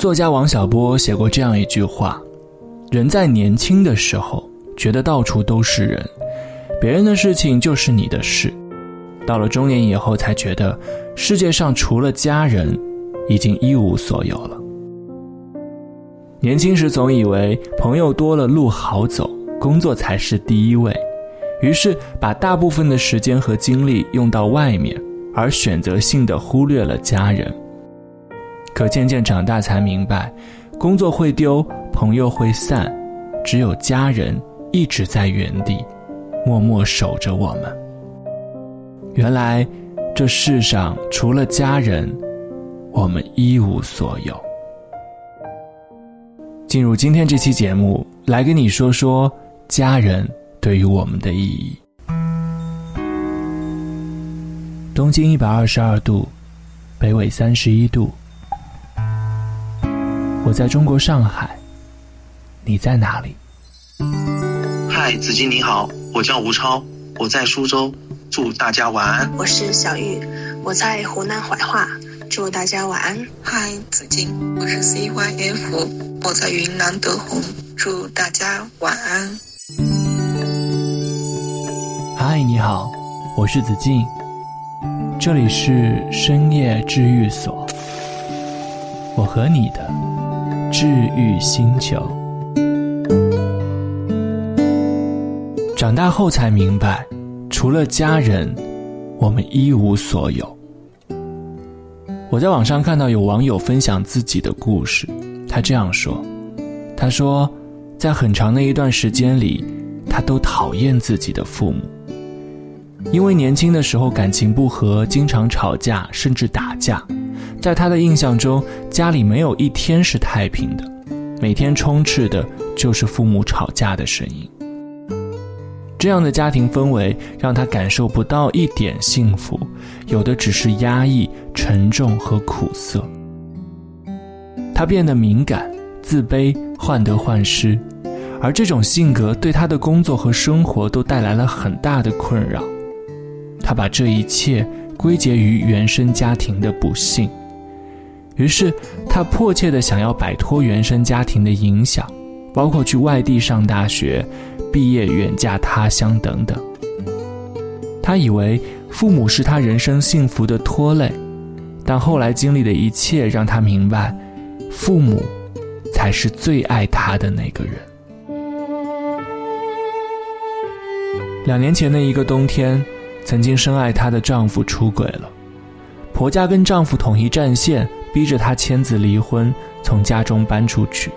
作家王小波写过这样一句话：“人在年轻的时候，觉得到处都是人，别人的事情就是你的事；到了中年以后，才觉得世界上除了家人，已经一无所有了。”年轻时总以为朋友多了路好走，工作才是第一位，于是把大部分的时间和精力用到外面，而选择性的忽略了家人。可渐渐长大才明白，工作会丢，朋友会散，只有家人一直在原地，默默守着我们。原来，这世上除了家人，我们一无所有。进入今天这期节目，来跟你说说家人对于我们的意义。东经一百二十二度，北纬三十一度。我在中国上海，你在哪里？嗨，子金你好，我叫吴超，我在苏州，祝大家晚安。我是小玉，我在湖南怀化，祝大家晚安。嗨，子金，我是 CYF。我在云南德宏，祝大家晚安。嗨，你好，我是子静，这里是深夜治愈所，我和你的治愈星球。长大后才明白，除了家人，我们一无所有。我在网上看到有网友分享自己的故事。他这样说：“他说，在很长的一段时间里，他都讨厌自己的父母，因为年轻的时候感情不和，经常吵架，甚至打架。在他的印象中，家里没有一天是太平的，每天充斥的就是父母吵架的声音。这样的家庭氛围让他感受不到一点幸福，有的只是压抑、沉重和苦涩。”他变得敏感、自卑、患得患失，而这种性格对他的工作和生活都带来了很大的困扰。他把这一切归结于原生家庭的不幸，于是他迫切地想要摆脱原生家庭的影响，包括去外地上大学、毕业远嫁他乡等等。他以为父母是他人生幸福的拖累，但后来经历的一切让他明白。父母，才是最爱他的那个人。两年前的一个冬天，曾经深爱她的丈夫出轨了，婆家跟丈夫统一战线，逼着他签字离婚，从家中搬出去。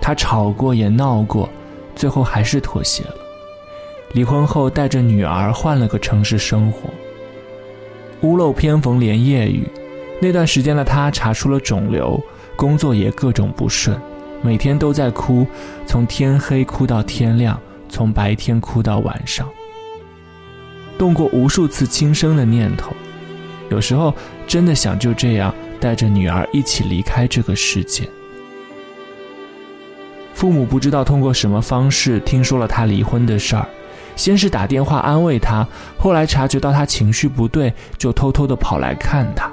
他吵过也闹过，最后还是妥协了。离婚后，带着女儿换了个城市生活。屋漏偏逢连夜雨，那段时间的他查出了肿瘤。工作也各种不顺，每天都在哭，从天黑哭到天亮，从白天哭到晚上。动过无数次轻生的念头，有时候真的想就这样带着女儿一起离开这个世界。父母不知道通过什么方式听说了他离婚的事儿，先是打电话安慰他，后来察觉到他情绪不对，就偷偷的跑来看他。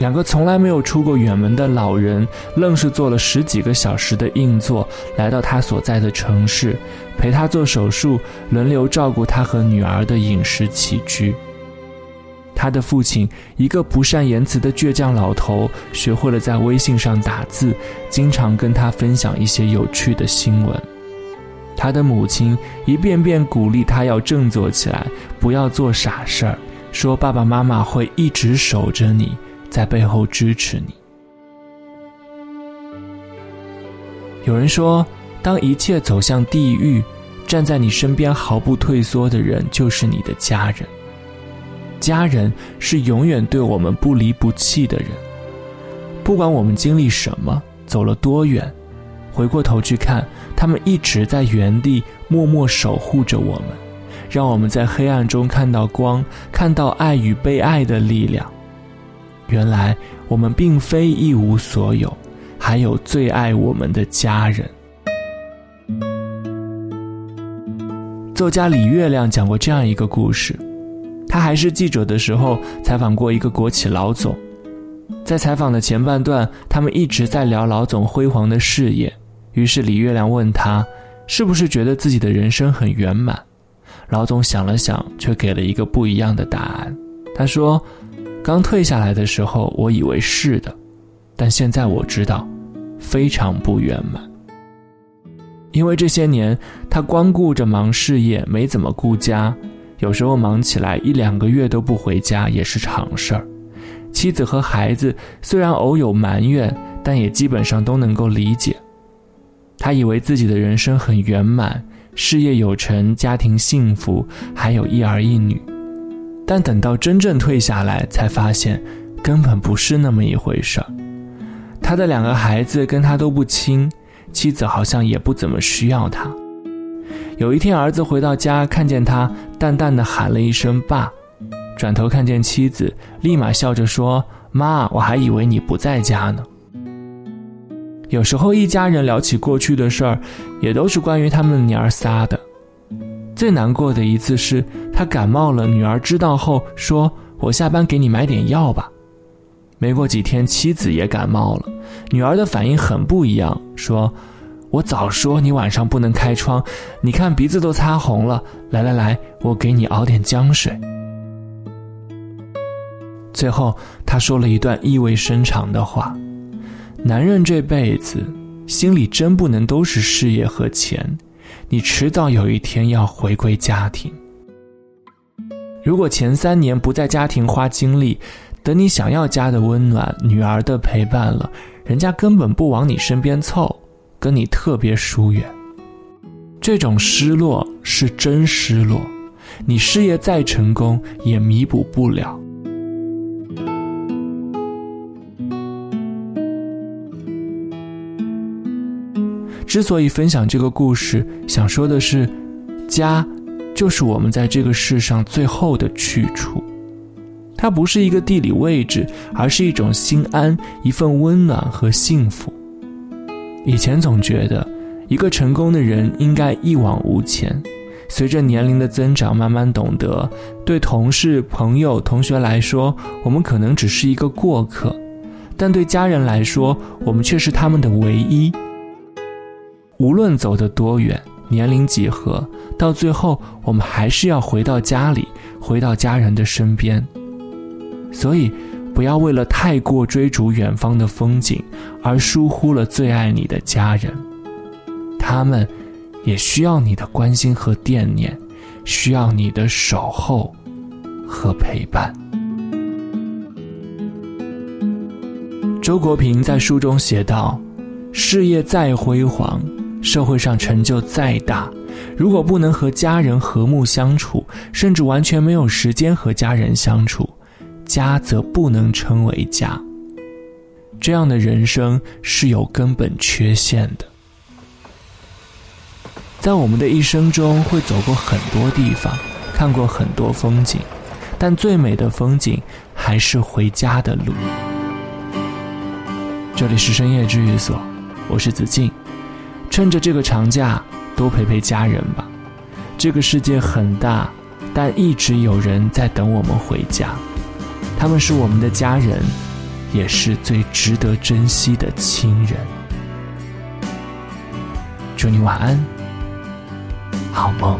两个从来没有出过远门的老人，愣是坐了十几个小时的硬座，来到他所在的城市，陪他做手术，轮流照顾他和女儿的饮食起居。他的父亲，一个不善言辞的倔强老头，学会了在微信上打字，经常跟他分享一些有趣的新闻。他的母亲一遍遍鼓励他要振作起来，不要做傻事儿，说爸爸妈妈会一直守着你。在背后支持你。有人说，当一切走向地狱，站在你身边毫不退缩的人就是你的家人。家人是永远对我们不离不弃的人，不管我们经历什么，走了多远，回过头去看，他们一直在原地默默守护着我们，让我们在黑暗中看到光，看到爱与被爱的力量。原来我们并非一无所有，还有最爱我们的家人。作家李月亮讲过这样一个故事：他还是记者的时候，采访过一个国企老总，在采访的前半段，他们一直在聊老总辉煌的事业。于是李月亮问他，是不是觉得自己的人生很圆满？老总想了想，却给了一个不一样的答案。他说：“刚退下来的时候，我以为是的，但现在我知道，非常不圆满。因为这些年他光顾着忙事业，没怎么顾家，有时候忙起来一两个月都不回家也是常事儿。妻子和孩子虽然偶有埋怨，但也基本上都能够理解。他以为自己的人生很圆满。”事业有成，家庭幸福，还有一儿一女，但等到真正退下来，才发现根本不是那么一回事儿。他的两个孩子跟他都不亲，妻子好像也不怎么需要他。有一天，儿子回到家，看见他，淡淡的喊了一声“爸”，转头看见妻子，立马笑着说：“妈，我还以为你不在家呢。”有时候一家人聊起过去的事儿，也都是关于他们娘儿仨的。最难过的一次是他感冒了，女儿知道后说：“我下班给你买点药吧。”没过几天，妻子也感冒了，女儿的反应很不一样，说：“我早说你晚上不能开窗，你看鼻子都擦红了。来来来，我给你熬点姜水。”最后，他说了一段意味深长的话。男人这辈子，心里真不能都是事业和钱，你迟早有一天要回归家庭。如果前三年不在家庭花精力，等你想要家的温暖、女儿的陪伴了，人家根本不往你身边凑，跟你特别疏远。这种失落是真失落，你事业再成功也弥补不了。之所以分享这个故事，想说的是，家，就是我们在这个世上最后的去处。它不是一个地理位置，而是一种心安，一份温暖和幸福。以前总觉得，一个成功的人应该一往无前。随着年龄的增长，慢慢懂得，对同事、朋友、同学来说，我们可能只是一个过客；但对家人来说，我们却是他们的唯一。无论走得多远，年龄几何，到最后我们还是要回到家里，回到家人的身边。所以，不要为了太过追逐远方的风景，而疏忽了最爱你的家人。他们，也需要你的关心和惦念，需要你的守候和陪伴。周国平在书中写道：“事业再辉煌。”社会上成就再大，如果不能和家人和睦相处，甚至完全没有时间和家人相处，家则不能称为家。这样的人生是有根本缺陷的。在我们的一生中，会走过很多地方，看过很多风景，但最美的风景还是回家的路。这里是深夜治愈所，我是子静。趁着这个长假，多陪陪家人吧。这个世界很大，但一直有人在等我们回家。他们是我们的家人，也是最值得珍惜的亲人。祝你晚安，好梦。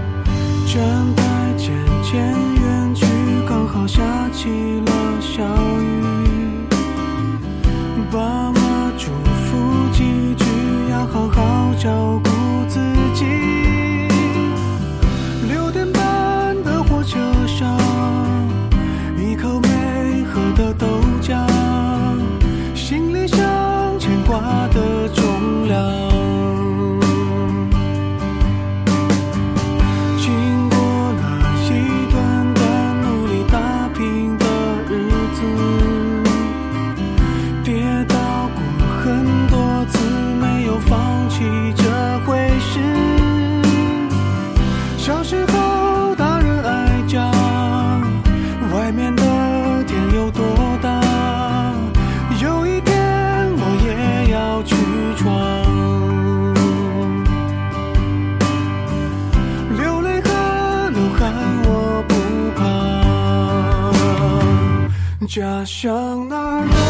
站台渐渐远去，刚好下起了小雨。爸妈嘱咐几句，要好好。照顾自己。家乡那儿。